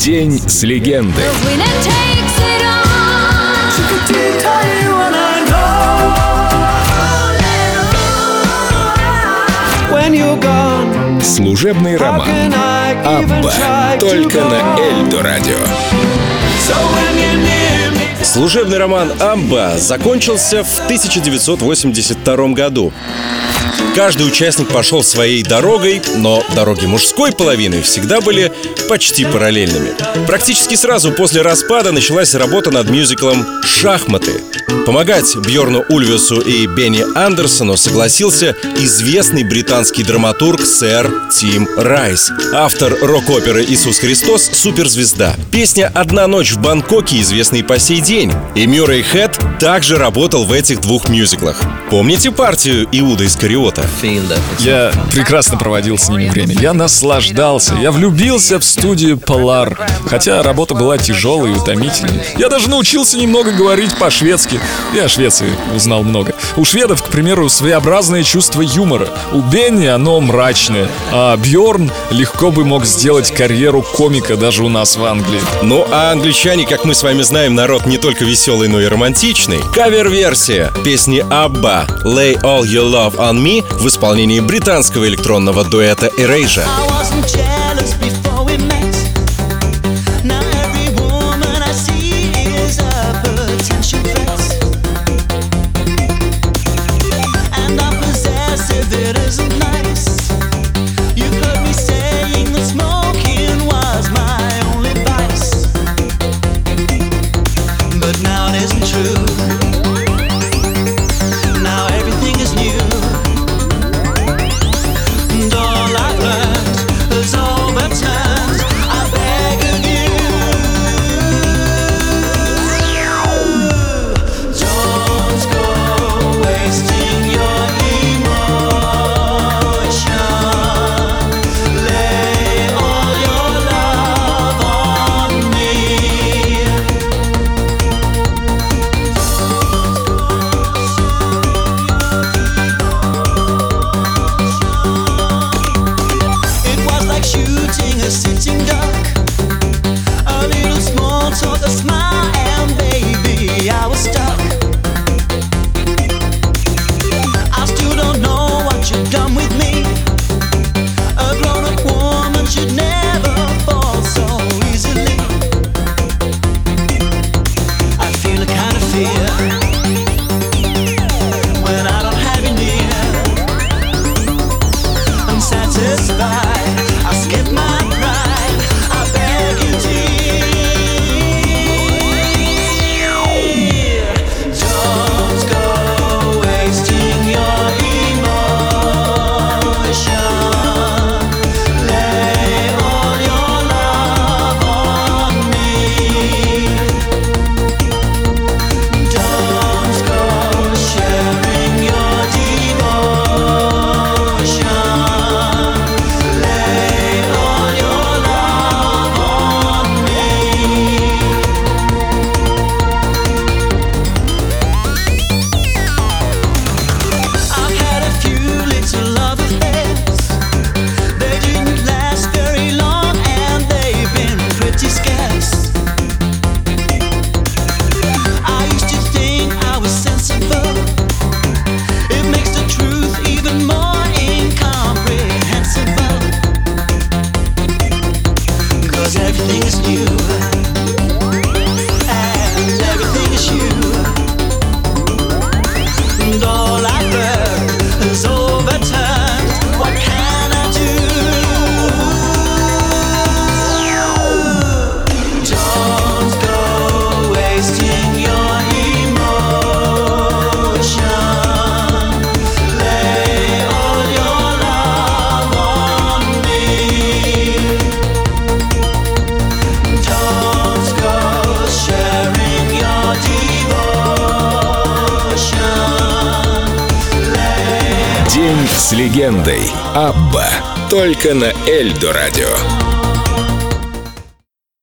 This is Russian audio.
День с легендой. Служебный роман. Абба. Только на Эльдо Радио Служебный роман «Амба» закончился в 1982 году. Каждый участник пошел своей дорогой, но дороги мужской половины всегда были почти параллельными. Практически сразу после распада началась работа над мюзиклом «Шахматы». Помогать Бьорну Ульвесу и Бенни Андерсону согласился известный британский драматург сэр Тим Райс, автор рок-оперы «Иисус Христос. Суперзвезда». Песня «Одна ночь в Бангкоке» известна и по сей день. И Мюррей Хэт также работал в этих двух мюзиклах. Помните партию Иуда из Кариота? Я прекрасно проводил с ними время. Я наслаждался. Я влюбился в студию Polar. Хотя работа была тяжелой и утомительной. Я даже научился немного говорить по-шведски. Я о Швеции узнал много. У шведов, к примеру, своеобразное чувство юмора. У Бенни оно мрачное. А Бьорн легко бы мог сделать карьеру комика даже у нас в Англии. Ну а англичане, как мы с вами знаем, народ не только веселый, но и романтичный. Кавер-версия песни Абба «Lay All Your Love On Me» в исполнении британского электронного дуэта Erasure. День с легендой. Абба. Только на Эльдо радио.